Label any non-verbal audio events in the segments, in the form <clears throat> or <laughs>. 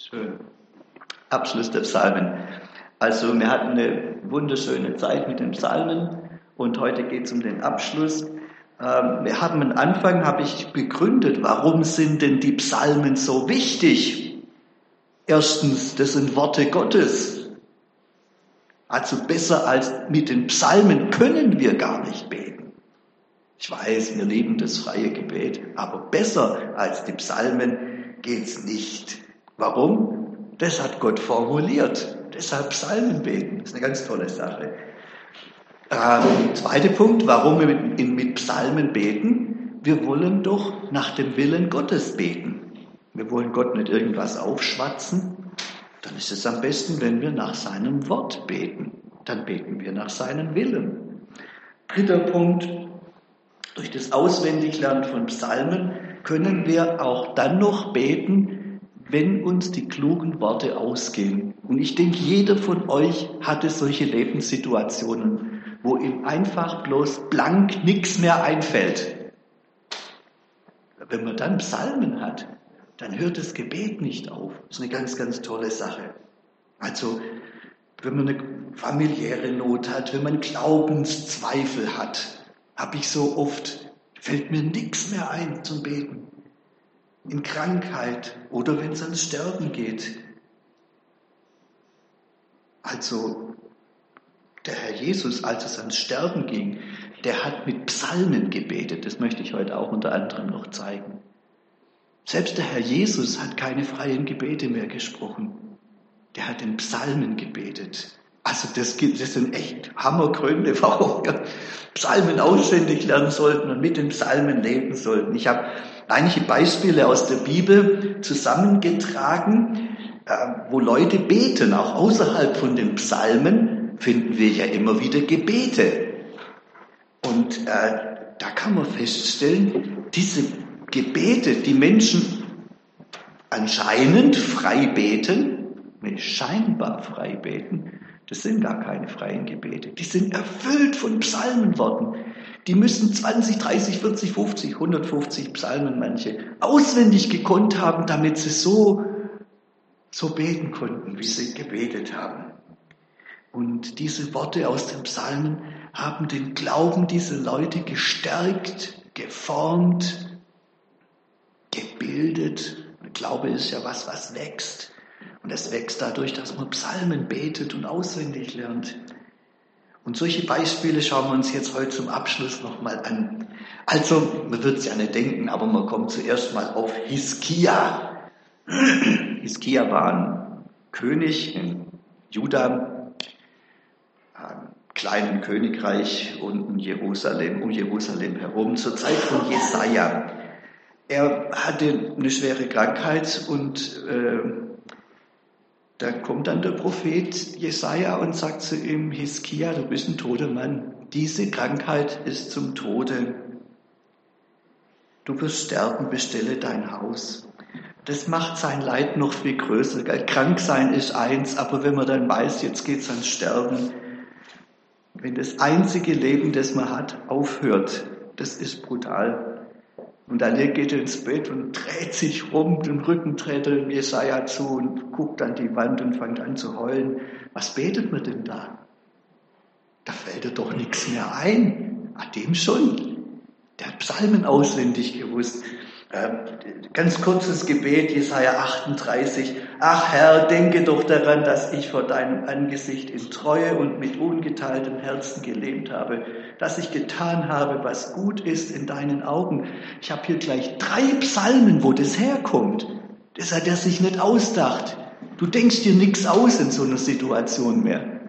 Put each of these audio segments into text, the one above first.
Schön. Abschluss der Psalmen. Also wir hatten eine wunderschöne Zeit mit den Psalmen und heute geht es um den Abschluss. Ähm, wir haben am Anfang, habe ich begründet, warum sind denn die Psalmen so wichtig? Erstens, das sind Worte Gottes. Also besser als mit den Psalmen können wir gar nicht beten. Ich weiß, wir lieben das freie Gebet, aber besser als die Psalmen geht's nicht. Warum? Das hat Gott formuliert. Deshalb Psalmen beten. Das ist eine ganz tolle Sache. Ähm, zweiter Punkt, warum wir mit, mit Psalmen beten. Wir wollen doch nach dem Willen Gottes beten. Wir wollen Gott nicht irgendwas aufschwatzen. Dann ist es am besten, wenn wir nach seinem Wort beten. Dann beten wir nach seinem Willen. Dritter Punkt, durch das Auswendiglernen von Psalmen können wir auch dann noch beten, wenn uns die klugen Worte ausgehen. Und ich denke, jeder von euch hatte solche Lebenssituationen, wo ihm einfach bloß blank nichts mehr einfällt. Wenn man dann Psalmen hat, dann hört das Gebet nicht auf. Das ist eine ganz, ganz tolle Sache. Also, wenn man eine familiäre Not hat, wenn man Glaubenszweifel hat, habe ich so oft, fällt mir nichts mehr ein zum Beten in Krankheit oder wenn es ans Sterben geht. Also der Herr Jesus, als es ans Sterben ging, der hat mit Psalmen gebetet. Das möchte ich heute auch unter anderem noch zeigen. Selbst der Herr Jesus hat keine freien Gebete mehr gesprochen. Der hat in Psalmen gebetet. Also das, gibt, das sind echt Hammergründe, <laughs> warum wir Psalmen auswendig lernen sollten und mit den Psalmen leben sollten. Ich habe einige Beispiele aus der Bibel zusammengetragen, äh, wo Leute beten. Auch außerhalb von den Psalmen finden wir ja immer wieder Gebete. Und äh, da kann man feststellen, diese Gebete, die Menschen anscheinend frei beten, scheinbar frei beten, das sind gar keine freien Gebete. Die sind erfüllt von Psalmenworten. Die müssen 20, 30, 40, 50, 150 Psalmen manche auswendig gekonnt haben, damit sie so, so beten konnten, wie sie gebetet haben. Und diese Worte aus den Psalmen haben den Glauben dieser Leute gestärkt, geformt, gebildet. Glaube ist ja was, was wächst. Und es wächst dadurch, dass man Psalmen betet und auswendig lernt. Und solche Beispiele schauen wir uns jetzt heute zum Abschluss nochmal an. Also, man wird es ja nicht denken, aber man kommt zuerst mal auf Hiskia. <clears throat> Hiskia war ein König in Juda, einem kleinen Königreich unten Jerusalem, um Jerusalem herum, zur Zeit von Jesaja. Er hatte eine schwere Krankheit und äh, da kommt dann der Prophet Jesaja und sagt zu ihm, Hiskia, du bist ein toter Mann. Diese Krankheit ist zum Tode. Du wirst sterben, bestelle dein Haus. Das macht sein Leid noch viel größer. Krank sein ist eins, aber wenn man dann weiß, jetzt geht's ans Sterben, wenn das einzige Leben, das man hat, aufhört, das ist brutal. Und dann geht er ins Bett und dreht sich rum, den Rücken dreht er Jesaja zu und guckt an die Wand und fängt an zu heulen. Was betet man denn da? Da fällt er doch nichts mehr ein. Ah, dem schon. Der hat Psalmen auswendig gewusst. Ähm, ganz kurzes Gebet, Jesaja 38. Ach Herr, denke doch daran, dass ich vor deinem Angesicht in Treue und mit ungeteiltem Herzen gelebt habe, dass ich getan habe, was gut ist in deinen Augen. Ich habe hier gleich drei Psalmen, wo das herkommt. Das hat er sich nicht ausdacht. Du denkst dir nichts aus in so einer Situation mehr.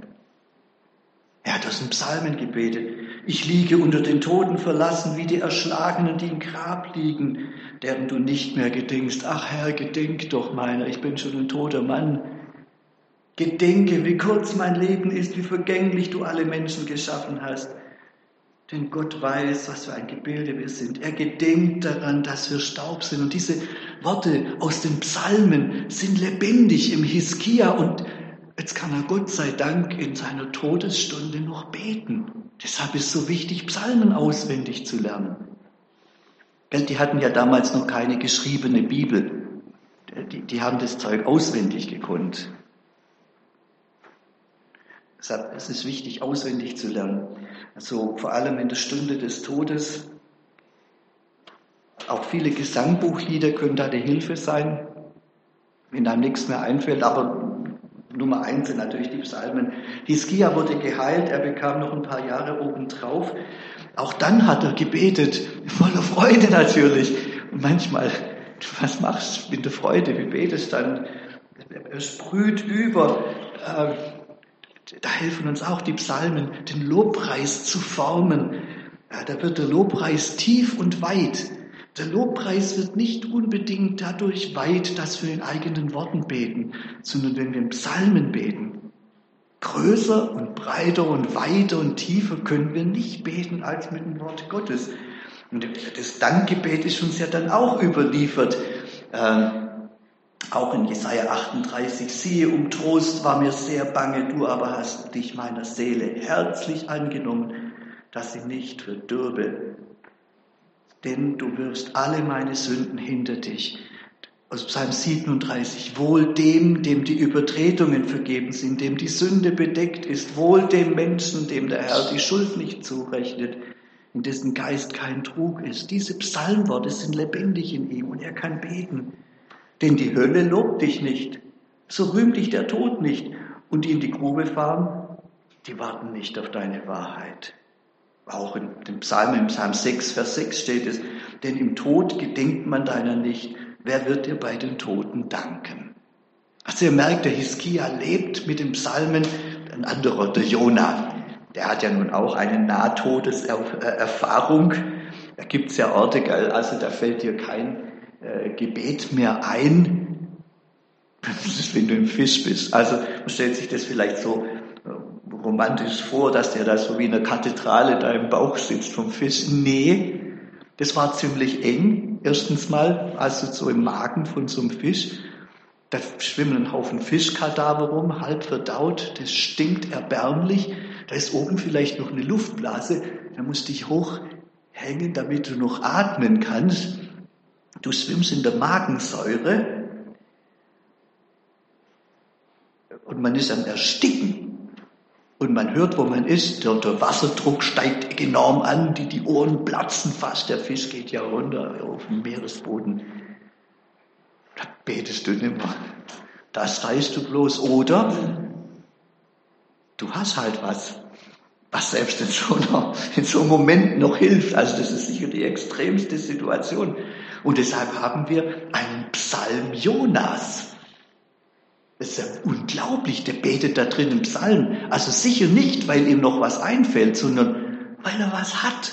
Er hat aus den Psalmen gebetet. Ich liege unter den Toten verlassen, wie die Erschlagenen, die im Grab liegen, deren du nicht mehr gedenkst. Ach Herr, gedenk doch meiner, ich bin schon ein toter Mann. Gedenke, wie kurz mein Leben ist, wie vergänglich du alle Menschen geschaffen hast. Denn Gott weiß, was für ein Gebilde wir sind. Er gedenkt daran, dass wir Staub sind. Und diese Worte aus den Psalmen sind lebendig im Hiskia und Jetzt kann er Gott sei Dank in seiner Todesstunde noch beten. Deshalb ist es so wichtig, Psalmen auswendig zu lernen. Die hatten ja damals noch keine geschriebene Bibel. die, die haben das Zeug auswendig gekonnt. Deshalb ist es wichtig, auswendig zu lernen. Also vor allem in der Stunde des Todes. Auch viele Gesangbuchlieder können da die Hilfe sein, wenn einem nichts mehr einfällt. Aber Nummer eins sind natürlich die Psalmen. Hiskia wurde geheilt, er bekam noch ein paar Jahre obendrauf. Auch dann hat er gebetet, voller Freude natürlich. Und manchmal, was machst du mit der Freude? Wie betest dann? Er sprüht über. Äh, da helfen uns auch die Psalmen, den Lobpreis zu formen. Da wird der Lobpreis tief und weit. Der Lobpreis wird nicht unbedingt dadurch weit, dass wir in eigenen Worten beten, sondern wenn wir in Psalmen beten. Größer und breiter und weiter und tiefer können wir nicht beten als mit dem Wort Gottes. Und das Dankgebet ist uns ja dann auch überliefert. Äh, auch in Jesaja 38, siehe, um Trost war mir sehr bange, du aber hast dich meiner Seele herzlich angenommen, dass sie nicht verdürbe denn du wirst alle meine Sünden hinter dich. Aus Psalm 37, wohl dem, dem die Übertretungen vergeben sind, dem die Sünde bedeckt ist, wohl dem Menschen, dem der Herr die Schuld nicht zurechnet, in dessen Geist kein Trug ist. Diese Psalmworte sind lebendig in ihm und er kann beten. Denn die Hölle lobt dich nicht, so rühmt dich der Tod nicht und die in die Grube fahren, die warten nicht auf deine Wahrheit. Auch in dem Psalm, im Psalm 6, Vers 6 steht es, denn im Tod gedenkt man deiner nicht. Wer wird dir bei den Toten danken? Also ihr merkt, der Hiskia lebt mit den Psalmen. Ein anderer, der Jonah, der hat ja nun auch eine Nahtodeserfahrung. Da gibt es ja Orte, also da fällt dir kein äh, Gebet mehr ein. <laughs> Wenn du im Fisch bist. Also man stellt sich das vielleicht so romantisch vor, dass der da so wie in einer Kathedrale da im Bauch sitzt vom Fisch. Nee, das war ziemlich eng. Erstens mal, also so im Magen von so einem Fisch. Da schwimmen ein Haufen Fischkadaver rum, halb verdaut. Das stinkt erbärmlich. Da ist oben vielleicht noch eine Luftblase. Da musst du dich hochhängen, damit du noch atmen kannst. Du schwimmst in der Magensäure. Und man ist am Ersticken und man hört, wo man ist, der, der, Wasserdruck steigt enorm an, die, die Ohren platzen fast, der Fisch geht ja runter auf den Meeresboden. Da betest du nicht mehr. Das reißt du bloß. Oder du hast halt was, was selbst in so, einer, in so einem Moment noch hilft. Also das ist sicher die extremste Situation. Und deshalb haben wir einen Psalm Jonas. Das ist ja unglaublich, der betet da drin im Psalm. Also sicher nicht, weil ihm noch was einfällt, sondern weil er was hat,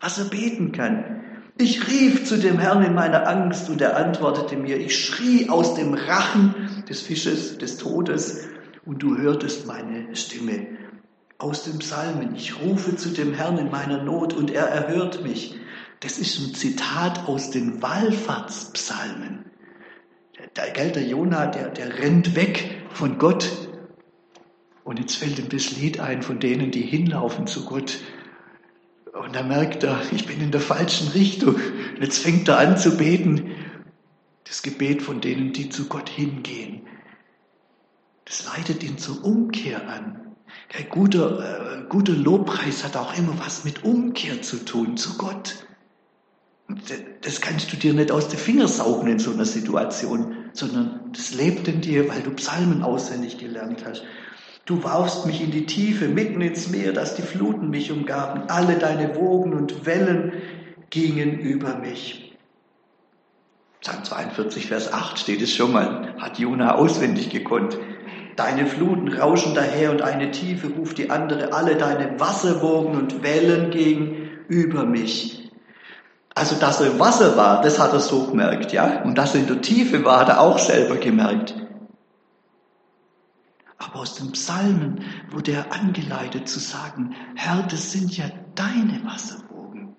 was er beten kann. Ich rief zu dem Herrn in meiner Angst und er antwortete mir. Ich schrie aus dem Rachen des Fisches, des Todes und du hörtest meine Stimme. Aus dem Psalmen. Ich rufe zu dem Herrn in meiner Not und er erhört mich. Das ist ein Zitat aus den Wallfahrtspsalmen. Der, gell, der Jonah, der, der rennt weg von Gott. Und jetzt fällt ihm das Lied ein von denen, die hinlaufen zu Gott. Und da merkt er, ich bin in der falschen Richtung. Und jetzt fängt er an zu beten. Das Gebet von denen, die zu Gott hingehen. Das leitet ihn zur Umkehr an. Guter, äh, guter Lobpreis hat auch immer was mit Umkehr zu tun, zu Gott. Das kannst du dir nicht aus den Fingern saugen in so einer Situation, sondern das lebt in dir, weil du Psalmen auswendig gelernt hast. Du warfst mich in die Tiefe, mitten ins Meer, dass die Fluten mich umgaben. Alle deine Wogen und Wellen gingen über mich. Psalm 42, Vers 8 steht es schon mal, hat Jona auswendig gekonnt. Deine Fluten rauschen daher und eine Tiefe ruft die andere. Alle deine Wasserwogen und Wellen gingen über mich. Also, dass er im Wasser war, das hat er so gemerkt, ja. Und dass er in der Tiefe war, hat er auch selber gemerkt. Aber aus den Psalmen wurde er angeleitet zu sagen, Herr, das sind ja deine Wasserwogen.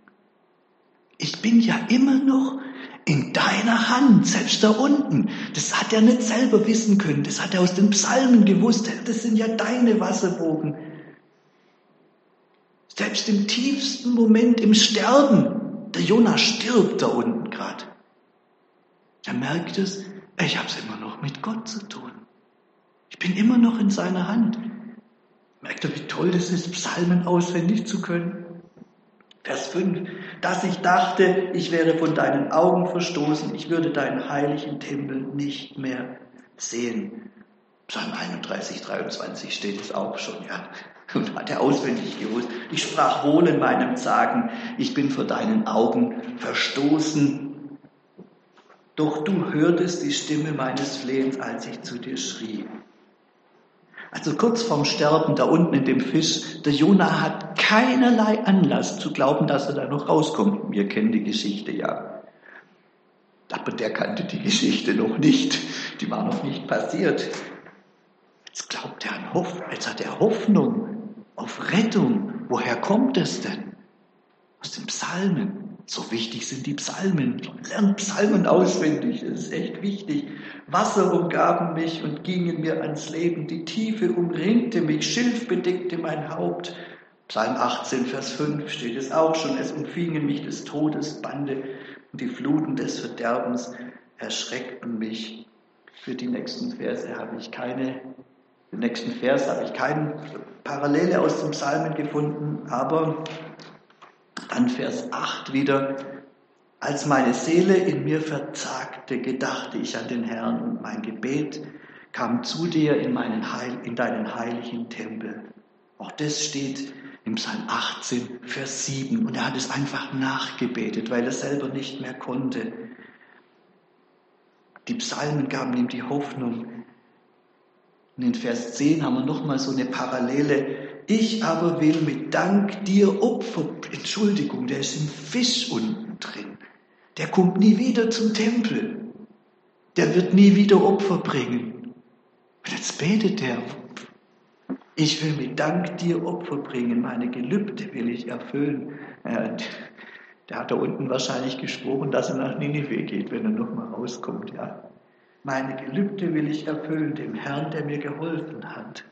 Ich bin ja immer noch in deiner Hand, selbst da unten. Das hat er nicht selber wissen können. Das hat er aus den Psalmen gewusst. Herr, das sind ja deine Wasserwogen. Selbst im tiefsten Moment im Sterben der Jonah stirbt da unten gerade. Er merkt es, Ich habe es immer noch mit Gott zu tun. Ich bin immer noch in seiner Hand. Merkt ihr, wie toll das ist, Psalmen auswendig zu können? Vers 5, dass ich dachte, ich wäre von deinen Augen verstoßen, ich würde deinen heiligen Tempel nicht mehr sehen. Psalm 31, 23 steht es auch schon, ja. Und hat er auswendig gewusst. Ich sprach wohl in meinem Sagen, ich bin vor deinen Augen verstoßen. Doch du hörtest die Stimme meines Flehens, als ich zu dir schrie. Also kurz vorm Sterben da unten in dem Fisch, der Jonah hat keinerlei Anlass zu glauben, dass er da noch rauskommt. Wir kennen die Geschichte ja. Aber der kannte die Geschichte noch nicht. Die war noch nicht passiert. Jetzt glaubt er an Hoffnung, jetzt hat er Hoffnung auf Rettung. Woher kommt es denn? Aus den Psalmen. So wichtig sind die Psalmen. Lernt Psalmen auswendig, das ist echt wichtig. Wasser umgaben mich und gingen mir ans Leben. Die Tiefe umringte mich, Schilf bedeckte mein Haupt. Psalm 18, Vers 5 steht es auch schon. Es umfingen mich des Todes Bande und die Fluten des Verderbens erschreckten mich. Für die nächsten Verse habe ich keine, den nächsten Vers habe ich keine Parallele aus dem Psalmen gefunden, aber dann Vers 8 wieder. Als meine Seele in mir verzagte, gedachte ich an den Herrn und mein Gebet kam zu dir in, meinen Heil, in deinen heiligen Tempel. Auch das steht im Psalm 18, Vers 7. Und er hat es einfach nachgebetet, weil er selber nicht mehr konnte. Die Psalmen gaben ihm die Hoffnung. In den Vers 10 haben wir nochmal so eine Parallele ich aber will mit Dank dir Opfer, Entschuldigung, der ist im Fisch unten drin. Der kommt nie wieder zum Tempel. Der wird nie wieder Opfer bringen. Und jetzt betet er, ich will mit Dank dir Opfer bringen, meine Gelübde will ich erfüllen. Ja, der hat da unten wahrscheinlich geschworen, dass er nach Ninive geht, wenn er nochmal rauskommt. Ja. Meine Gelübde will ich erfüllen, dem Herrn, der mir geholfen hat.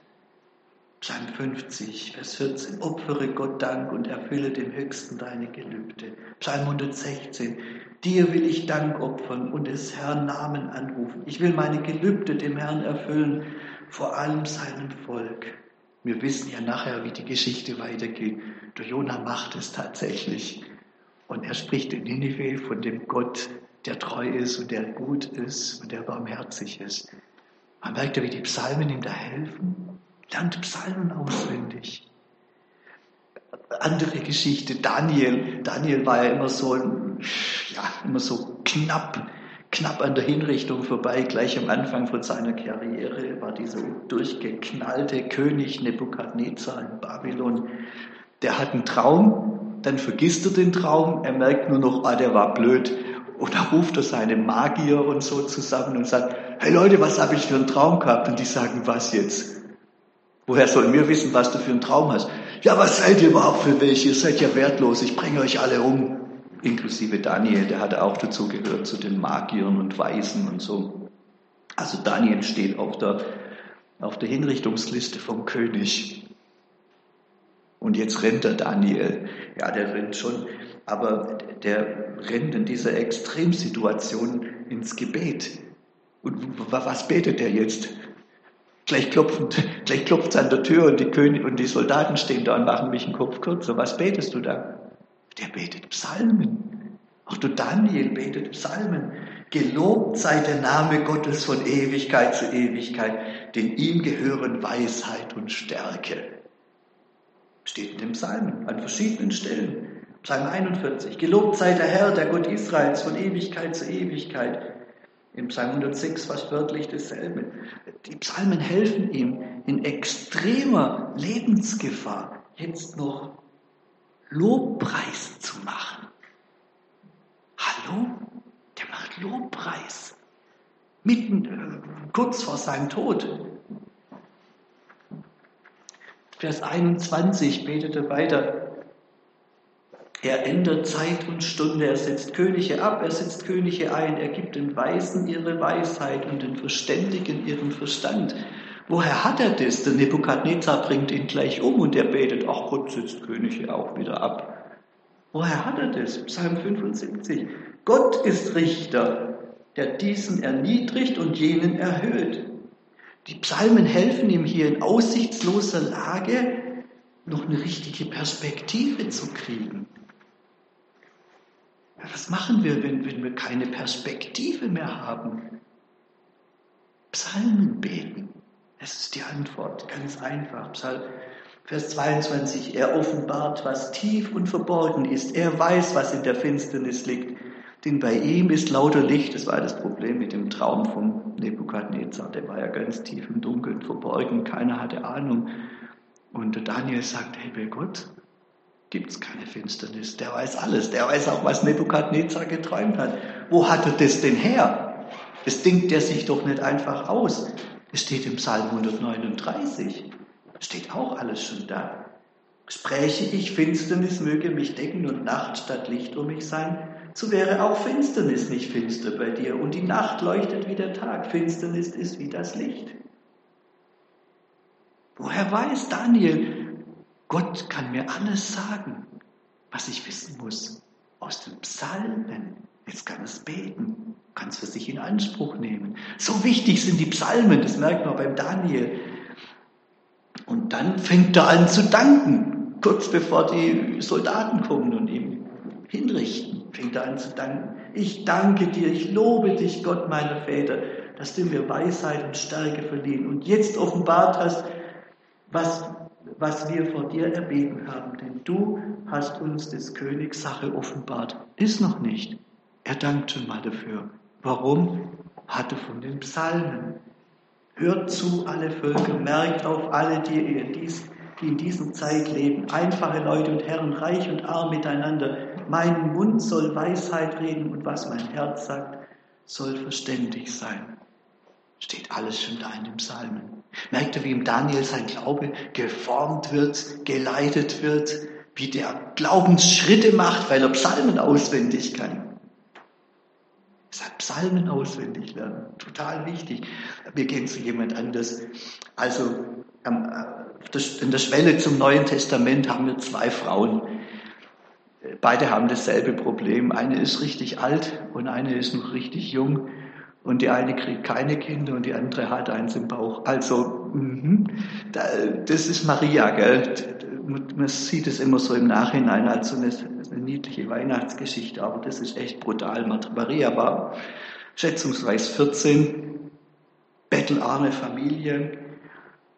Psalm 50, Vers 14, opfere Gott Dank und erfülle dem Höchsten deine Gelübde. Psalm 116, dir will ich Dank opfern und des Herrn Namen anrufen. Ich will meine Gelübde dem Herrn erfüllen, vor allem seinem Volk. Wir wissen ja nachher, wie die Geschichte weitergeht. Der Jonah macht es tatsächlich. Und er spricht in Ninive von dem Gott, der treu ist und der gut ist und der barmherzig ist. Man merkt ja, wie die Psalmen ihm da helfen. Lernt Psalmen auswendig. Andere Geschichte, Daniel. Daniel war ja immer so, ja, immer so knapp, knapp an der Hinrichtung vorbei. Gleich am Anfang von seiner Karriere war dieser durchgeknallte König Nebukadnezar in Babylon. Der hat einen Traum, dann vergisst er den Traum, er merkt nur noch, ah, der war blöd. Und da ruft er seine Magier und so zusammen und sagt, hey Leute, was habe ich für einen Traum gehabt? Und die sagen, was jetzt? Woher sollen wir wissen, was du für einen Traum hast? Ja, was seid ihr überhaupt für welche? Ihr seid ja wertlos, ich bringe euch alle um. Inklusive Daniel, der hatte auch dazu gehört, zu den Magiern und Weisen und so. Also Daniel steht auf der, auf der Hinrichtungsliste vom König. Und jetzt rennt der Daniel. Ja, der rennt schon, aber der rennt in dieser Extremsituation ins Gebet. Und was betet er jetzt? Gleich klopft, gleich an der Tür und die König und die Soldaten stehen da und machen mich den Kopf kürzer. Was betest du da? Der betet Psalmen. Auch du Daniel betet Psalmen. Gelobt sei der Name Gottes von Ewigkeit zu Ewigkeit, denn ihm gehören Weisheit und Stärke. Steht in den Psalmen an verschiedenen Stellen. Psalm 41. Gelobt sei der Herr, der Gott Israels, von Ewigkeit zu Ewigkeit. Im Psalm 106 fast wörtlich dasselbe. Die Psalmen helfen ihm in extremer Lebensgefahr jetzt noch Lobpreis zu machen. Hallo? Der macht Lobpreis. Mitten, äh, kurz vor seinem Tod. Vers 21 betete weiter. Er ändert Zeit und Stunde, er setzt Könige ab, er setzt Könige ein, er gibt den Weisen ihre Weisheit und den Verständigen ihren Verstand. Woher hat er das? Der Nebukadnezar bringt ihn gleich um und er betet, ach Gott setzt Könige auch wieder ab. Woher hat er das? Psalm 75. Gott ist Richter. der diesen erniedrigt und jenen erhöht. Die Psalmen helfen ihm hier in aussichtsloser Lage, noch eine richtige Perspektive zu kriegen. Ja, was machen wir, wenn, wenn wir keine Perspektive mehr haben? Psalmen beten. Das ist die Antwort, ganz einfach. Psalm, Vers 22, er offenbart, was tief und verborgen ist. Er weiß, was in der Finsternis liegt. Denn bei ihm ist lauter Licht. Das war das Problem mit dem Traum von Nebukadnezar. Der war ja ganz tief im Dunkeln verborgen. Keiner hatte Ahnung. Und Daniel sagt, hey, bei Gott gibt es keine Finsternis. Der weiß alles. Der weiß auch, was Nebukadnezar geträumt hat. Wo hat er das denn her? Das denkt er sich doch nicht einfach aus. Es steht im Psalm 139. Steht auch alles schon da. Spräche ich, Finsternis möge mich decken und Nacht statt Licht um mich sein, so wäre auch Finsternis nicht finster bei dir und die Nacht leuchtet wie der Tag. Finsternis ist wie das Licht. Woher weiß Daniel, Gott kann mir alles sagen, was ich wissen muss aus den Psalmen. Jetzt kann es beten, kann es für sich in Anspruch nehmen. So wichtig sind die Psalmen, das merkt man beim Daniel. Und dann fängt er an zu danken, kurz bevor die Soldaten kommen und ihm hinrichten, fängt er an zu danken. Ich danke dir, ich lobe dich, Gott meiner Väter, dass du mir Weisheit und Stärke verliehen und jetzt offenbart hast, was, was wir vor dir erbeten haben. Denn du hast uns des Königs Sache offenbart. Ist noch nicht. Er dankt schon mal dafür. Warum? Hatte von den Psalmen. Hört zu, alle Völker, merkt auf alle, die, in dies, die in dieser Zeit leben, einfache Leute und Herren, reich und arm miteinander. Mein Mund soll Weisheit reden und was mein Herz sagt, soll verständig sein. Steht alles schon da in den Psalmen. Merkt ihr, wie im Daniel sein Glaube geformt wird, geleitet wird, wie der Glaubensschritte macht, weil er Psalmen auswendig kann. Sagt Psalmen auswendig lernen, total wichtig. Wir gehen zu jemand anders. Also in der Schwelle zum Neuen Testament haben wir zwei Frauen. Beide haben dasselbe Problem. Eine ist richtig alt und eine ist noch richtig jung. Und die eine kriegt keine Kinder und die andere hat eins im Bauch. Also, mh, das ist Maria, gell? Man sieht es immer so im Nachhinein als so eine eine niedliche Weihnachtsgeschichte, aber das ist echt brutal. Maria war schätzungsweise 14, bettelarme Familie.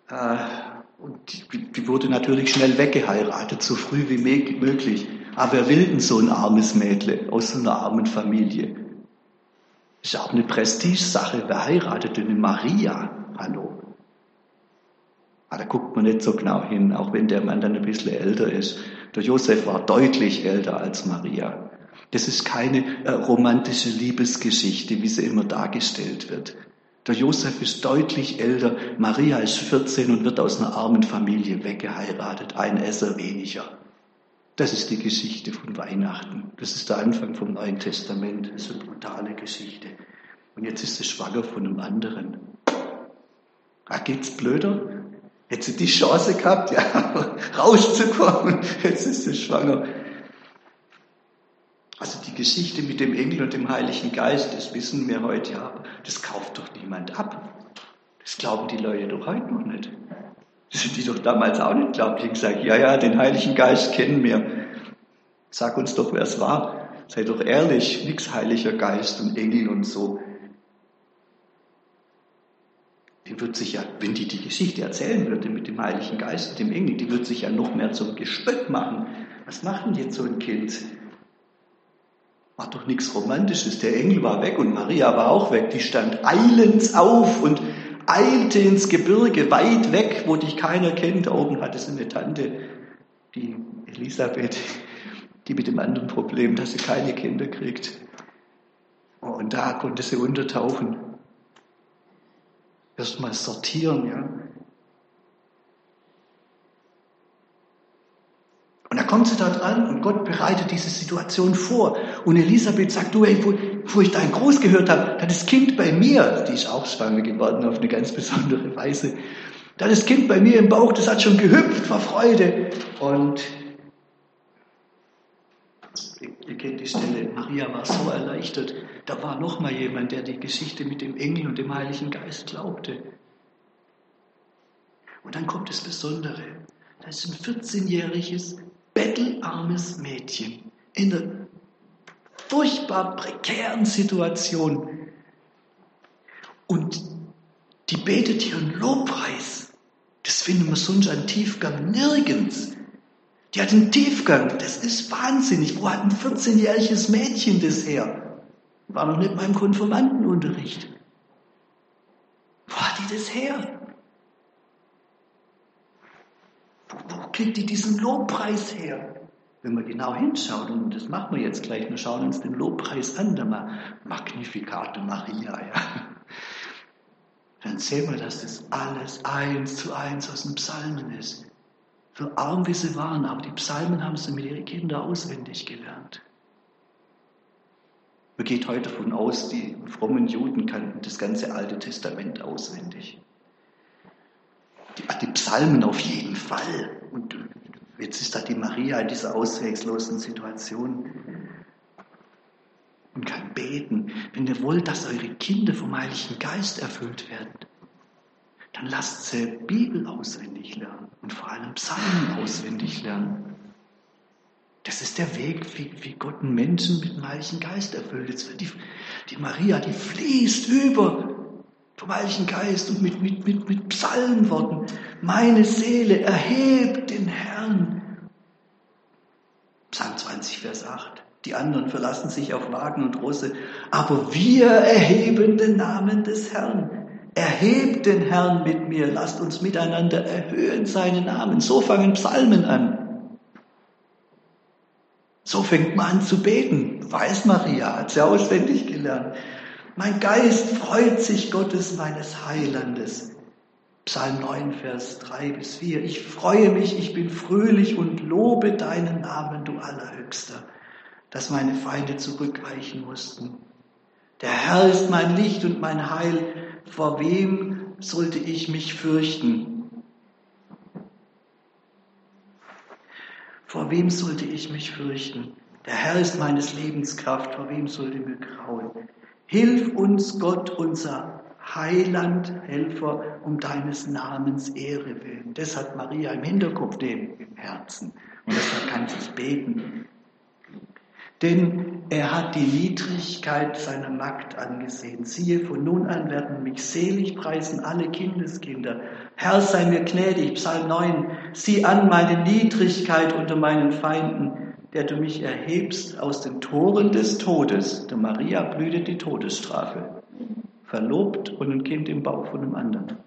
Äh, und die, wurde natürlich schnell weggeheiratet, so früh wie möglich. Aber wer will denn so ein armes Mädle aus so einer armen Familie? Ist auch eine Prestigesache. Wer heiratet denn eine Maria? Hallo. Aber ah, da guckt man nicht so genau hin, auch wenn der Mann dann ein bisschen älter ist. Der Josef war deutlich älter als Maria. Das ist keine äh, romantische Liebesgeschichte, wie sie immer dargestellt wird. Der Josef ist deutlich älter, Maria ist 14 und wird aus einer armen Familie weggeheiratet, ein Esser weniger. Das ist die Geschichte von Weihnachten. Das ist der Anfang vom Neuen Testament. Das ist eine brutale Geschichte. Und jetzt ist sie schwanger von einem anderen. Da geht's blöder? Hätte sie die Chance gehabt, <laughs> ja, rauszukommen. Jetzt ist sie schwanger. Also die Geschichte mit dem Engel und dem Heiligen Geist, das wissen wir heute ja, das kauft doch niemand ab. Das glauben die Leute doch heute noch nicht. Das sind die doch damals auch nicht glaubt. Die gesagt, ja, ja, den Heiligen Geist kennen wir. Sag uns doch, wer es war. Sei doch ehrlich, nix Heiliger Geist und Engel und so die wird sich ja, wenn die die Geschichte erzählen würde mit dem Heiligen Geist und dem Engel, die wird sich ja noch mehr zum Gespött machen. Was macht denn jetzt so ein Kind? War doch nichts Romantisches. Der Engel war weg und Maria war auch weg. Die stand eilends auf und eilte ins Gebirge, weit weg, wo dich keiner kennt. Oben hatte sie eine Tante, die Elisabeth, die mit dem anderen Problem, dass sie keine Kinder kriegt. Und da konnte sie untertauchen erstmal sortieren, ja. Und da kommt sie da dran und Gott bereitet diese Situation vor. Und Elisabeth sagt, du, hey, wo, wo ich dein Groß gehört habe, da das Kind bei mir, die ist auch schwanger geworden auf eine ganz besondere Weise, da das Kind bei mir im Bauch, das hat schon gehüpft vor Freude. Und ihr kennt die Stelle. Maria war so erleichtert. Da war noch mal jemand, der die Geschichte mit dem Engel und dem Heiligen Geist glaubte. Und dann kommt das Besondere. Da ist ein 14-jähriges, bettelarmes Mädchen in einer furchtbar prekären Situation. Und die betet ihren Lobpreis. Das finden wir sonst an Tiefgang nirgends. Die hat einen Tiefgang, das ist wahnsinnig. Wo hat ein 14-jähriges Mädchen das her? War noch nicht mal im Konfirmandenunterricht. Wo hat die das her? Wo, wo kriegt die diesen Lobpreis her? Wenn wir genau hinschauen, und das machen wir jetzt gleich, wir schauen uns den Lobpreis an, der Magnificate Maria, ja. Dann sehen wir, dass das alles eins zu eins aus den Psalmen ist. So arm wie sie waren, aber die Psalmen haben sie mit ihren Kindern auswendig gelernt. Man geht heute davon aus, die frommen Juden kannten das ganze Alte Testament auswendig. Die, die Psalmen auf jeden Fall. Und jetzt ist da die Maria in dieser ausweglosen Situation und kann beten. Wenn ihr wollt, dass eure Kinder vom Heiligen Geist erfüllt werden, dann lasst sie Bibel auswendig lernen und vor allem Psalmen auswendig lernen. Das ist der Weg, wie, wie Gott einen Menschen mit dem Heiligen Geist erfüllt. Jetzt wird die, die Maria, die fließt über vom Heiligen Geist und mit, mit, mit, mit Psalmenworten. Meine Seele erhebt den Herrn. Psalm 20, Vers 8. Die anderen verlassen sich auf Wagen und Rosse. Aber wir erheben den Namen des Herrn. Erhebt den Herrn mit mir. Lasst uns miteinander erhöhen seinen Namen. So fangen Psalmen an. So fängt man an zu beten. Weiß Maria, hat sie auswendig gelernt. Mein Geist freut sich Gottes meines Heilandes. Psalm 9, Vers 3 bis 4. Ich freue mich, ich bin fröhlich und lobe deinen Namen, du Allerhöchster, dass meine Feinde zurückweichen mussten. Der Herr ist mein Licht und mein Heil. Vor wem sollte ich mich fürchten? Vor wem sollte ich mich fürchten? Der Herr ist meines Lebens Kraft, vor wem sollte mir grauen? Hilf uns, Gott, unser Heiland, Helfer, um deines Namens Ehre willen. Das hat Maria im Hinterkopf, dem im Herzen. Und deshalb kann sie beten. Denn er hat die Niedrigkeit seiner Magd angesehen. Siehe, von nun an werden mich selig preisen alle Kindeskinder. Herr, sei mir gnädig, Psalm 9. Sieh an meine Niedrigkeit unter meinen Feinden, der du mich erhebst aus den Toren des Todes. Der Maria blühte die Todesstrafe. Verlobt und ein Kind im Bauch von einem anderen.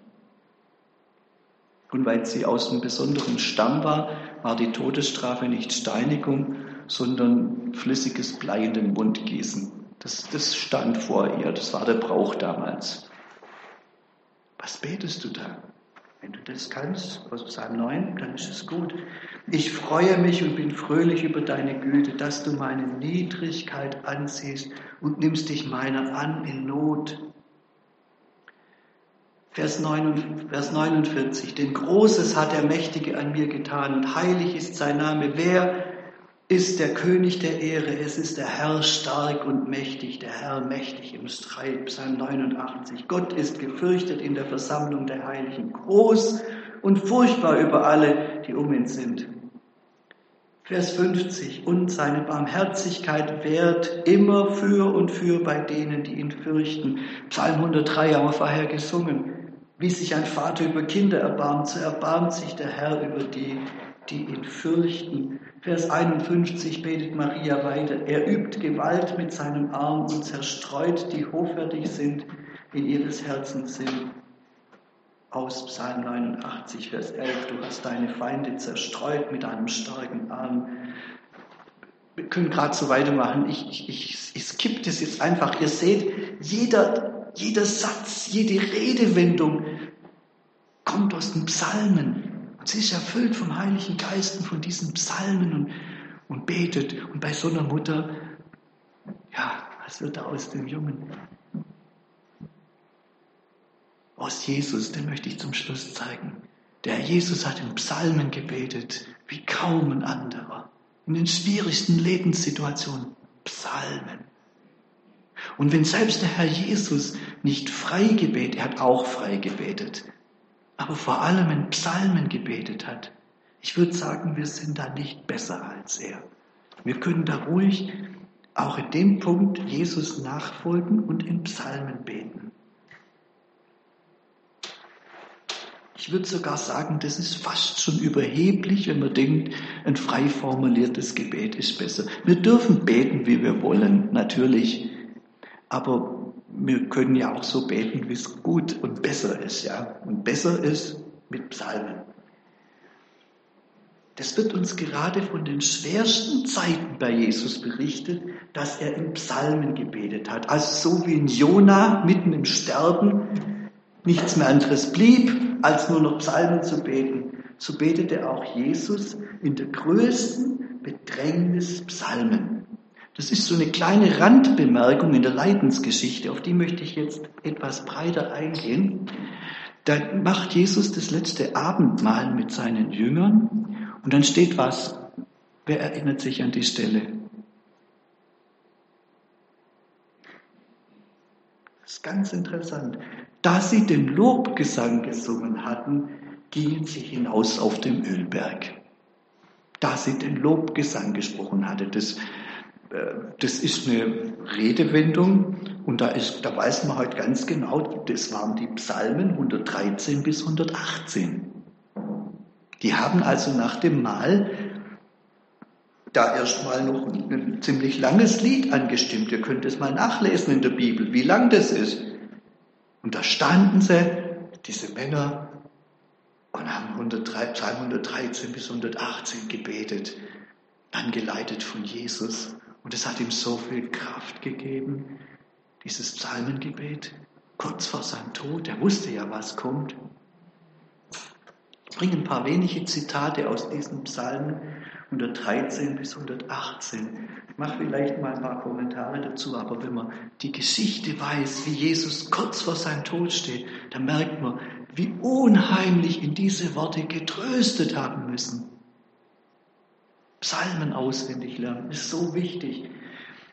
Und weil sie aus einem besonderen Stamm war, war die Todesstrafe nicht Steinigung, sondern flüssiges Blei in den Mund gießen. Das, das stand vor ihr, das war der Brauch damals. Was betest du da? Wenn du das kannst, aus Psalm 9, dann ist es gut. Ich freue mich und bin fröhlich über deine Güte, dass du meine Niedrigkeit ansiehst und nimmst dich meiner an in Not. Vers 49, denn Großes hat der Mächtige an mir getan und heilig ist sein Name. Wer ist der König der Ehre, es ist der Herr stark und mächtig, der Herr mächtig im Streit. Psalm 89. Gott ist gefürchtet in der Versammlung der Heiligen, groß und furchtbar über alle, die um ihn sind. Vers 50. Und seine Barmherzigkeit währt immer für und für bei denen, die ihn fürchten. Psalm 103 haben wir vorher gesungen. Wie sich ein Vater über Kinder erbarmt, so erbarmt sich der Herr über die, die ihn fürchten. Vers 51 betet Maria weiter. Er übt Gewalt mit seinem Arm und zerstreut, die hoffärtig sind, in ihres Herzens Sinn. Aus Psalm 89, Vers 11. Du hast deine Feinde zerstreut mit einem starken Arm. Wir können gerade so weitermachen. Ich, ich, ich, ich skippe das jetzt einfach. Ihr seht, jeder, jeder Satz, jede Redewendung kommt aus den Psalmen. Und sie ist erfüllt vom Heiligen Geist und von diesen Psalmen und, und betet. Und bei so einer Mutter, ja, was wird da aus dem Jungen? Aus Jesus, den möchte ich zum Schluss zeigen. Der Jesus hat in Psalmen gebetet, wie kaum ein anderer. In den schwierigsten Lebenssituationen. Psalmen. Und wenn selbst der Herr Jesus nicht frei gebetet, er hat auch frei gebetet, aber vor allem in Psalmen gebetet hat, ich würde sagen, wir sind da nicht besser als er. Wir können da ruhig auch in dem Punkt Jesus nachfolgen und in Psalmen beten. Ich würde sogar sagen, das ist fast schon überheblich, wenn man denkt, ein frei formuliertes Gebet ist besser. Wir dürfen beten, wie wir wollen, natürlich. Aber wir können ja auch so beten, wie es gut und besser ist, ja. Und besser ist mit Psalmen. Das wird uns gerade von den schwersten Zeiten bei Jesus berichtet, dass er in Psalmen gebetet hat. Also so wie in Jona mitten im Sterben nichts mehr anderes blieb, als nur noch Psalmen zu beten. So betete auch Jesus in der größten Bedrängnis Psalmen. Das ist so eine kleine Randbemerkung in der Leidensgeschichte, auf die möchte ich jetzt etwas breiter eingehen. Da macht Jesus das letzte Abendmahl mit seinen Jüngern und dann steht was. Wer erinnert sich an die Stelle? Das ist ganz interessant. Da sie den Lobgesang gesungen hatten, gingen sie hinaus auf den Ölberg. Da sie den Lobgesang gesprochen hatte, das, das ist eine Redewendung und da, ist, da weiß man halt ganz genau, das waren die Psalmen 113 bis 118. Die haben also nach dem Mahl da erstmal noch ein ziemlich langes Lied angestimmt. Ihr könnt es mal nachlesen in der Bibel, wie lang das ist. Und da standen sie, diese Männer, und haben 103, Psalm 113 bis 118 gebetet, angeleitet von Jesus. Und es hat ihm so viel Kraft gegeben, dieses Psalmengebet, kurz vor seinem Tod. Er wusste ja, was kommt. Ich bringe ein paar wenige Zitate aus diesen Psalmen 113 bis 118. Ich mache vielleicht mal ein paar Kommentare dazu, aber wenn man die Geschichte weiß, wie Jesus kurz vor seinem Tod steht, dann merkt man, wie unheimlich in diese Worte getröstet haben müssen. Psalmen auswendig lernen ist so wichtig.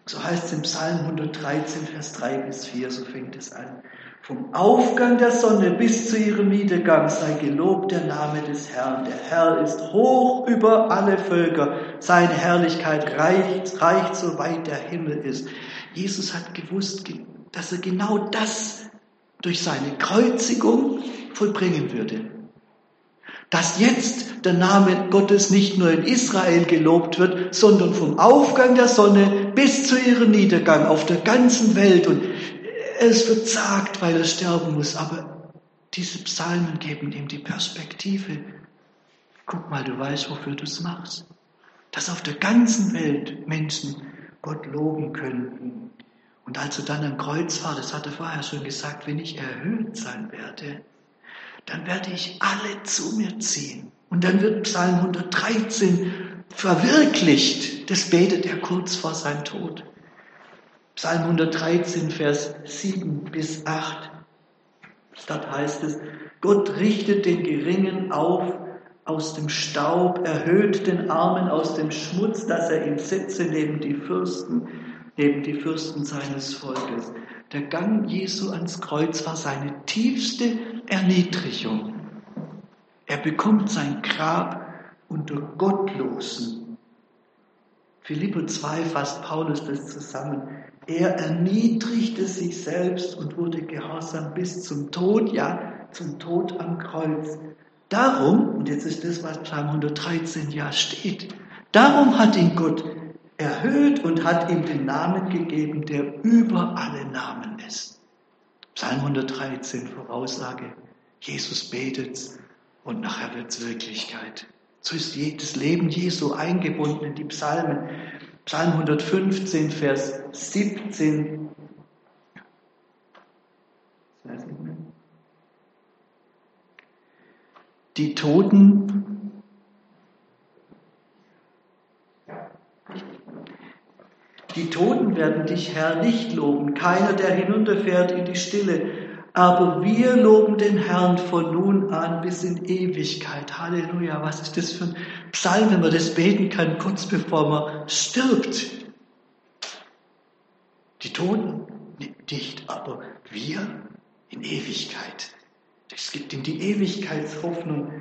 So heißt es im Psalm 113, Vers 3 bis 4, so fängt es an. Vom Aufgang der Sonne bis zu ihrem Niedergang sei gelobt der Name des Herrn. Der Herr ist hoch über alle Völker. Seine Herrlichkeit reicht, reicht so weit der Himmel ist. Jesus hat gewusst, dass er genau das durch seine Kreuzigung vollbringen würde. Dass jetzt der Name Gottes nicht nur in Israel gelobt wird, sondern vom Aufgang der Sonne bis zu ihrem Niedergang auf der ganzen Welt. Und er ist verzagt, weil er sterben muss, aber diese Psalmen geben ihm die Perspektive. Guck mal, du weißt, wofür du es machst. Dass auf der ganzen Welt Menschen Gott loben könnten. Und als er dann am Kreuz war, das hat er vorher schon gesagt, wenn ich erhöht sein werde, dann werde ich alle zu mir ziehen. Und dann wird Psalm 113 verwirklicht. Das betet er kurz vor seinem Tod. Psalm 113, Vers 7 bis 8. Dort heißt es, Gott richtet den Geringen auf aus dem Staub, erhöht den Armen aus dem Schmutz, dass er ihn setze neben die Fürsten, neben die Fürsten seines Volkes. Der Gang Jesu ans Kreuz war seine tiefste Erniedrigung. Er bekommt sein Grab unter Gottlosen. Philippa 2 fasst Paulus das zusammen. Er erniedrigte sich selbst und wurde gehorsam bis zum Tod, ja, zum Tod am Kreuz. Darum, und jetzt ist das, was Psalm 113 ja steht, darum hat ihn Gott erhöht und hat ihm den Namen gegeben, der über alle Namen ist. Psalm 113, Voraussage, Jesus betet und nachher wird es Wirklichkeit. So ist das Leben Jesu eingebunden in die Psalmen. Psalm 115, Vers 17. Die Toten Die Toten werden dich, Herr, nicht loben, keiner, der hinunterfährt in die Stille. Aber wir loben den Herrn von nun an bis in Ewigkeit. Halleluja. Was ist das für ein Psalm, wenn man das beten kann, kurz bevor man stirbt? Die Toten nicht, aber wir in Ewigkeit. Es gibt ihm die Ewigkeitshoffnung.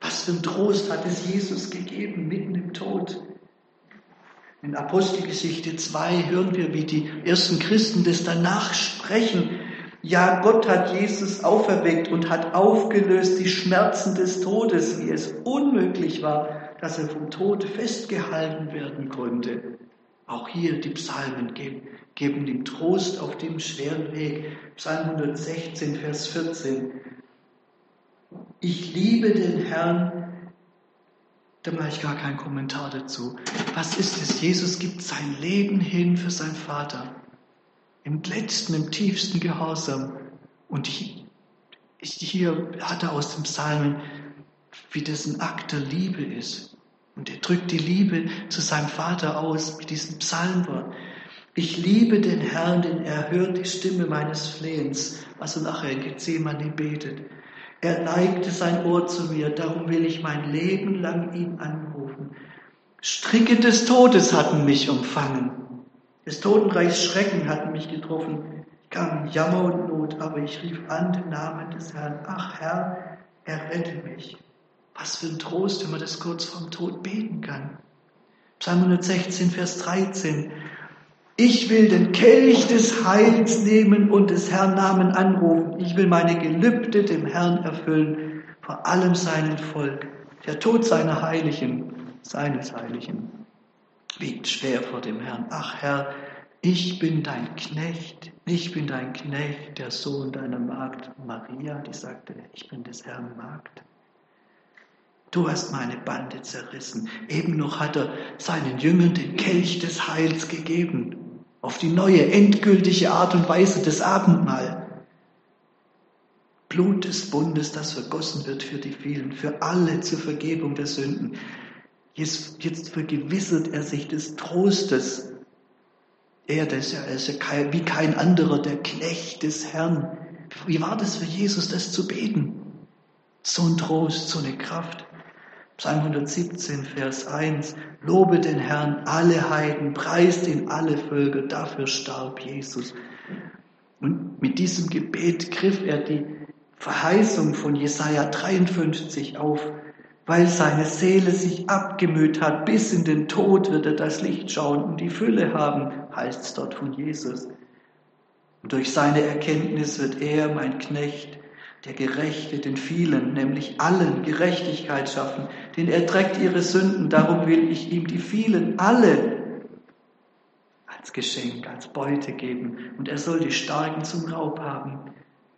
Was für ein Trost hat es Jesus gegeben mitten im Tod? In Apostelgeschichte 2 hören wir, wie die ersten Christen das danach sprechen. Ja, Gott hat Jesus auferweckt und hat aufgelöst die Schmerzen des Todes, wie es unmöglich war, dass er vom Tod festgehalten werden konnte. Auch hier die Psalmen geben, geben ihm Trost auf dem schweren Weg. Psalm 116, Vers 14. Ich liebe den Herrn, da mache ich gar keinen Kommentar dazu. Was ist es? Jesus gibt sein Leben hin für seinen Vater. Im letzten, im tiefsten Gehorsam. Und hier hat er aus dem Psalmen, wie das ein Akt der Liebe ist. Und er drückt die Liebe zu seinem Vater aus mit diesem Psalmwort. Ich liebe den Herrn, denn er hört die Stimme meines Flehens, was er nachher in Gethsemane betet. Er neigte sein Ohr zu mir, darum will ich mein Leben lang ihn anrufen. Stricke des Todes hatten mich umfangen. Des Totenreichs Schrecken hatten mich getroffen. Ich kam in Jammer und Not, aber ich rief an den Namen des Herrn. Ach Herr, errette mich. Was für ein Trost, wenn man das kurz vorm Tod beten kann. Psalm 116, Vers 13. Ich will den Kelch des Heils nehmen und des Herrn Namen anrufen. Ich will meine Gelübde dem Herrn erfüllen, vor allem seinem Volk. Der Tod seiner Heiligen, seines Heiligen, wiegt schwer vor dem Herrn. Ach Herr, ich bin dein Knecht, ich bin dein Knecht, der Sohn deiner Magd Maria, die sagte, ich bin des Herrn Magd. Du hast meine Bande zerrissen. Eben noch hat er seinen Jüngern den Kelch des Heils gegeben auf die neue, endgültige Art und Weise des Abendmahl. Blut des Bundes, das vergossen wird für die vielen, für alle zur Vergebung der Sünden. Jetzt, jetzt vergewissert er sich des Trostes. Er, der ist ja, ist ja kein, wie kein anderer, der Knecht des Herrn. Wie war das für Jesus, das zu beten? So ein Trost, so eine Kraft. Psalm 117, Vers 1. Lobe den Herrn alle Heiden, preist ihn alle Völker, dafür starb Jesus. Und mit diesem Gebet griff er die Verheißung von Jesaja 53 auf. Weil seine Seele sich abgemüht hat, bis in den Tod wird er das Licht schauen und die Fülle haben, heißt es dort von Jesus. Und durch seine Erkenntnis wird er, mein Knecht, der Gerechte den vielen, nämlich allen Gerechtigkeit schaffen, denn er trägt ihre Sünden, darum will ich ihm die vielen, alle als Geschenk, als Beute geben. Und er soll die Starken zum Raub haben,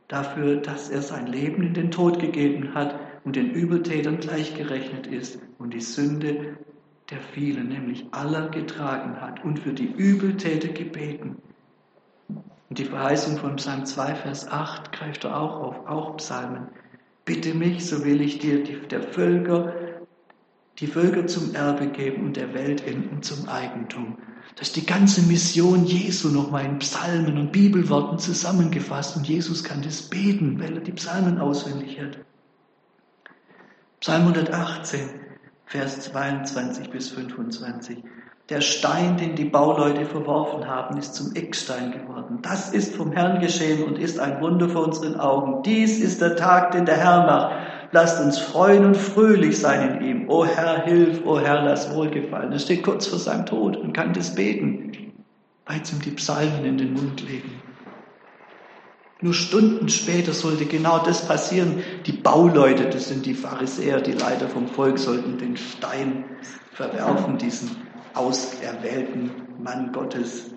dafür, dass er sein Leben in den Tod gegeben hat und den Übeltätern gleichgerechnet ist und die Sünde der vielen, nämlich aller, getragen hat und für die Übeltäter gebeten. Und die Verheißung von Psalm 2, Vers 8 greift er auch auf, auch Psalmen. Bitte mich, so will ich dir die, der Völker, die Völker zum Erbe geben und der Weltenden zum Eigentum. Das ist die ganze Mission Jesu nochmal in Psalmen und Bibelworten zusammengefasst. Und Jesus kann das beten, weil er die Psalmen auswendig hat. Psalm 118, Vers 22 bis 25. Der Stein, den die Bauleute verworfen haben, ist zum Eckstein geworden. Das ist vom Herrn geschehen und ist ein Wunder vor unseren Augen. Dies ist der Tag, den der Herr macht. Lasst uns freuen und fröhlich sein in ihm. O Herr, hilf, o Herr, lass wohlgefallen. Er steht kurz vor seinem Tod und kann das beten, weil es ihm die Psalmen in den Mund legen. Nur Stunden später sollte genau das passieren. Die Bauleute, das sind die Pharisäer, die Leiter vom Volk, sollten den Stein verwerfen, diesen auserwählten Mann Gottes.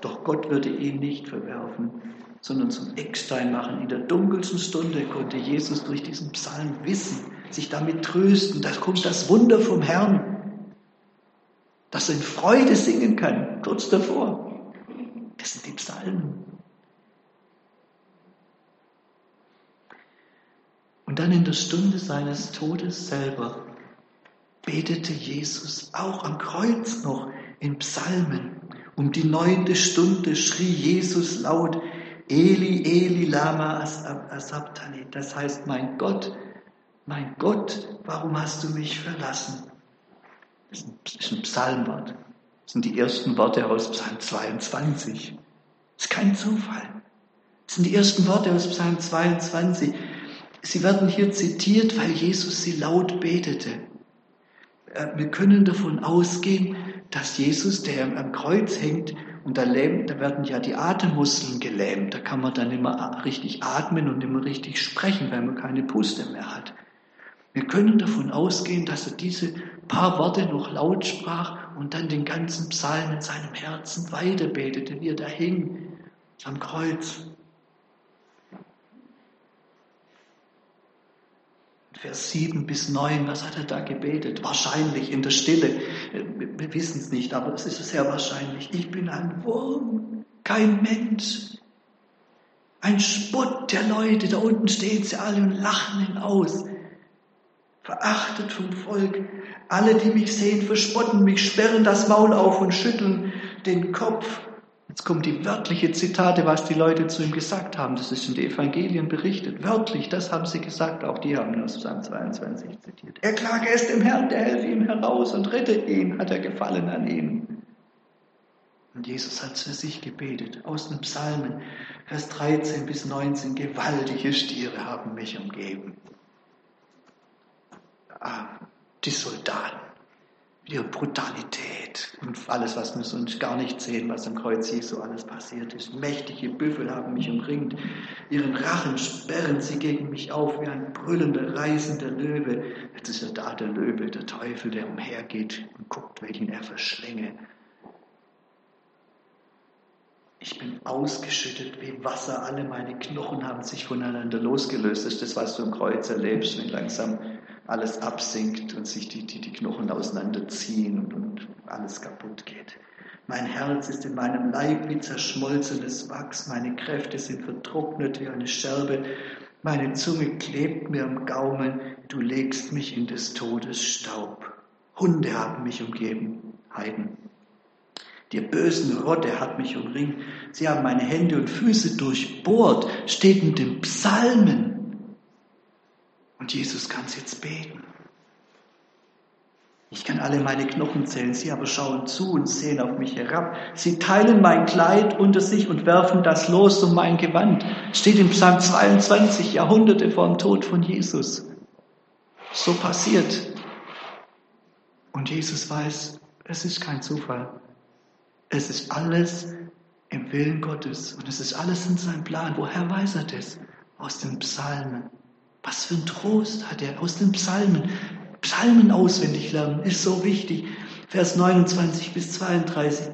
Doch Gott würde ihn nicht verwerfen, sondern zum Eckstein machen. In der dunkelsten Stunde konnte Jesus durch diesen Psalm wissen, sich damit trösten. Da kommt das Wunder vom Herrn, dass er in Freude singen kann, kurz davor. Das sind die Psalmen. Und dann in der Stunde seines Todes selber betete Jesus auch am Kreuz noch in Psalmen. Um die neunte Stunde schrie Jesus laut, Eli, Eli, lama asabtani. Das heißt, mein Gott, mein Gott, warum hast du mich verlassen? Das ist ein Psalmwort. Das sind die ersten Worte aus Psalm 22. Das ist kein Zufall. Das sind die ersten Worte aus Psalm 22. Sie werden hier zitiert, weil Jesus sie laut betete. Äh, wir können davon ausgehen, dass Jesus, der am Kreuz hängt, und da, lähmt, da werden ja die Atemmuskeln gelähmt. Da kann man dann immer richtig atmen und immer richtig sprechen, weil man keine Puste mehr hat. Wir können davon ausgehen, dass er diese paar Worte noch laut sprach und dann den ganzen Psalm in seinem Herzen weiterbetete, wie er da hing am Kreuz. Vers 7 bis 9, was hat er da gebetet? Wahrscheinlich in der Stille. Wir wissen es nicht, aber es ist sehr wahrscheinlich. Ich bin ein Wurm, kein Mensch. Ein Spott der Leute, da unten stehen sie alle und lachen ihn aus. Verachtet vom Volk. Alle, die mich sehen, verspotten mich, sperren das Maul auf und schütteln den Kopf. Jetzt kommen die wörtliche Zitate, was die Leute zu ihm gesagt haben. Das ist in den Evangelien berichtet. Wörtlich, das haben sie gesagt. Auch die haben aus Psalm 22 zitiert. Er klage es dem Herrn, der helfe ihm heraus und rette ihn, hat er gefallen an ihm. Und Jesus hat für sich gebetet, aus den Psalmen, Vers 13 bis 19, gewaltige Stiere haben mich umgeben. Ah, die Soldaten ihre Brutalität und alles, was wir sonst gar nicht sehen, was am Kreuz Jesu alles passiert ist. Mächtige Büffel haben mich umringt, ihren Rachen sperren sie gegen mich auf wie ein brüllender, reißender Löwe. Jetzt ist er da, der Löwe, der Teufel, der umhergeht und guckt, welchen er verschlänge. Ich bin ausgeschüttet wie Wasser, alle meine Knochen haben sich voneinander losgelöst. Das ist das, was du am Kreuz erlebst, wenn langsam alles absinkt und sich die, die, die Knochen auseinanderziehen und, und alles kaputt geht. Mein Herz ist in meinem Leib wie zerschmolzenes Wachs, meine Kräfte sind vertrocknet wie eine Scherbe, meine Zunge klebt mir am Gaumen, du legst mich in des Todes Staub. Hunde haben mich umgeben, Heiden. Die bösen Rotte hat mich umringt, sie haben meine Hände und Füße durchbohrt, steht in den Psalmen. Und Jesus kann es jetzt beten. Ich kann alle meine Knochen zählen, sie aber schauen zu und sehen auf mich herab. Sie teilen mein Kleid unter sich und werfen das los um mein Gewand. Steht im Psalm 22, Jahrhunderte vor dem Tod von Jesus. So passiert. Und Jesus weiß, es ist kein Zufall. Es ist alles im Willen Gottes und es ist alles in seinem Plan. Woher weiß er das? Aus den Psalmen. Was für ein Trost hat er aus den Psalmen. Psalmen auswendig lernen ist so wichtig. Vers 29 bis 32.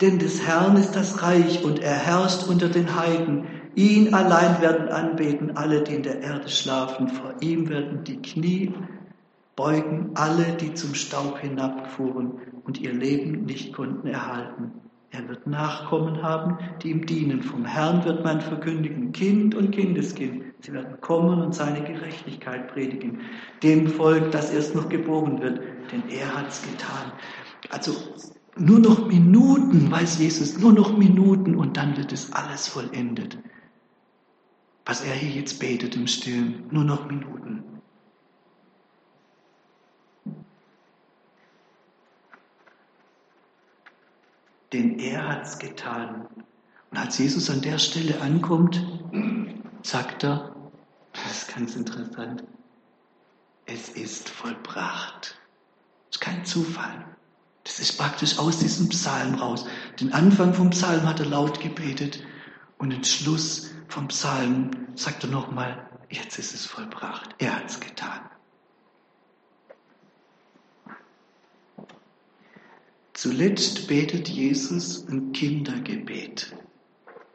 Denn des Herrn ist das Reich und er herrscht unter den Heiden. Ihn allein werden anbeten alle, die in der Erde schlafen. Vor ihm werden die Knie beugen alle, die zum Staub hinabfuhren und ihr Leben nicht konnten erhalten. Er wird Nachkommen haben, die ihm dienen. Vom Herrn wird man verkündigen, Kind und Kindeskind. Sie werden kommen und seine Gerechtigkeit predigen. Dem Volk, das erst noch geboren wird, denn er hat's getan. Also nur noch Minuten, weiß Jesus, nur noch Minuten und dann wird es alles vollendet. Was er hier jetzt betet im Stillen, nur noch Minuten. denn er hat's getan. Und als Jesus an der Stelle ankommt, sagt er, das ist ganz interessant, es ist vollbracht. Das ist kein Zufall. Das ist praktisch aus diesem Psalm raus. Den Anfang vom Psalm hat er laut gebetet und den Schluss vom Psalm sagt er nochmal, jetzt ist es vollbracht. Er hat's getan. Zuletzt betet Jesus ein Kindergebet.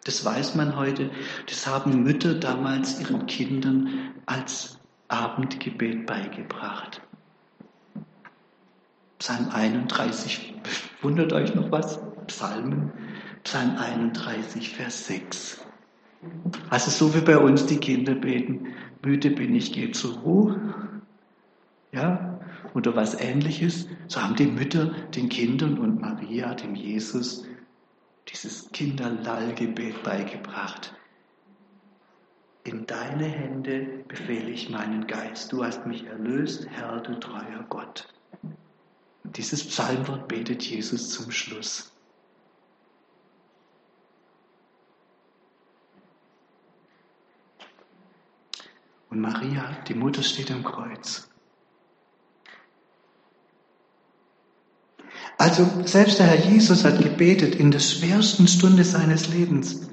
Das weiß man heute. Das haben Mütter damals ihren Kindern als Abendgebet beigebracht. Psalm 31, wundert euch noch was? Psalmen, Psalm 31, Vers 6. Also so wie bei uns die Kinder beten, müde bin ich, geh zur Ruhe. Ja, oder was ähnliches, so haben die Mütter den Kindern und Maria, dem Jesus, dieses Kinderlallgebet beigebracht. In deine Hände befehle ich meinen Geist. Du hast mich erlöst, Herr, du treuer Gott. Dieses Psalmwort betet Jesus zum Schluss. Und Maria, die Mutter, steht am Kreuz. Also selbst der Herr Jesus hat gebetet in der schwersten Stunde seines Lebens.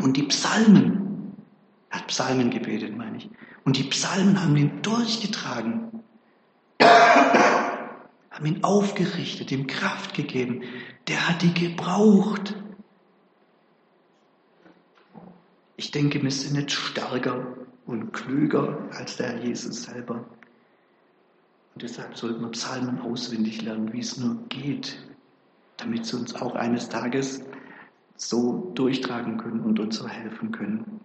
Und die Psalmen, er hat Psalmen gebetet, meine ich. Und die Psalmen haben ihn durchgetragen, haben ihn aufgerichtet, ihm Kraft gegeben. Der hat die gebraucht. Ich denke, wir sind nicht stärker und klüger als der Herr Jesus selber. Und deshalb sollten wir Psalmen auswendig lernen, wie es nur geht, damit sie uns auch eines Tages so durchtragen können und uns so helfen können.